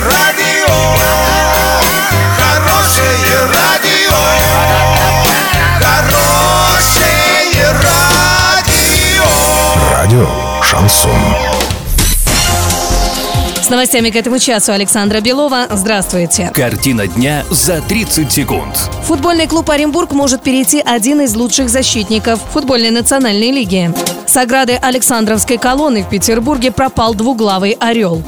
радио, хорошее радио, хорошее радио. Радио «Шансон». С новостями к этому часу Александра Белова. Здравствуйте. Картина дня за 30 секунд. Футбольный клуб Оренбург может перейти один из лучших защитников футбольной национальной лиги. С ограды Александровской колонны в Петербурге пропал двуглавый орел.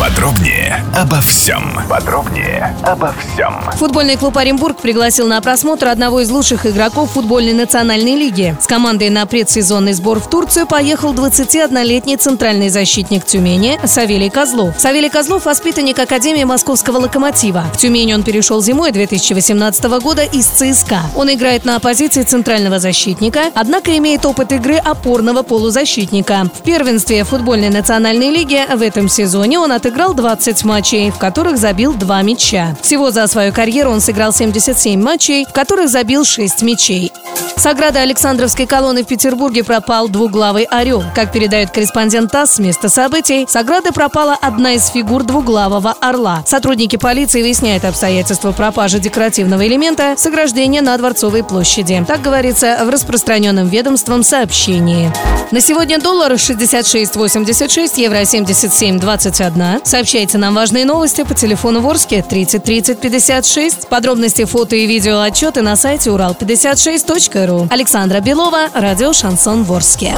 Подробнее обо всем. Подробнее обо всем. Футбольный клуб Оренбург пригласил на просмотр одного из лучших игроков футбольной национальной лиги. С командой на предсезонный сбор в Турцию поехал 21-летний центральный защитник Тюмени Савелий Козлов. Савелий Козлов – воспитанник Академии Московского локомотива. В Тюмени он перешел зимой 2018 года из ЦСКА. Он играет на позиции центрального защитника, однако имеет опыт игры опорного полузащитника. В первенстве футбольной национальной лиги в этом сезоне он отыграл 20 матчей, в которых забил 2 мяча. Всего за свою карьеру он сыграл 77 матчей, в которых забил 6 мячей. С ограды Александровской колонны в Петербурге пропал двуглавый орел. Как передает корреспондент ТАСС с места событий, с ограды пропала одна из фигур двуглавого орла. Сотрудники полиции выясняют обстоятельства пропажи декоративного элемента с ограждения на Дворцовой площади. Так говорится в распространенном ведомством сообщении. На сегодня доллар 66.86, евро 77.21. Сообщайте нам важные новости по телефону Ворске 30 30 56. Подробности фото и видео отчеты на сайте урал56.ру. Александра Белова, радио «Шансон Ворске».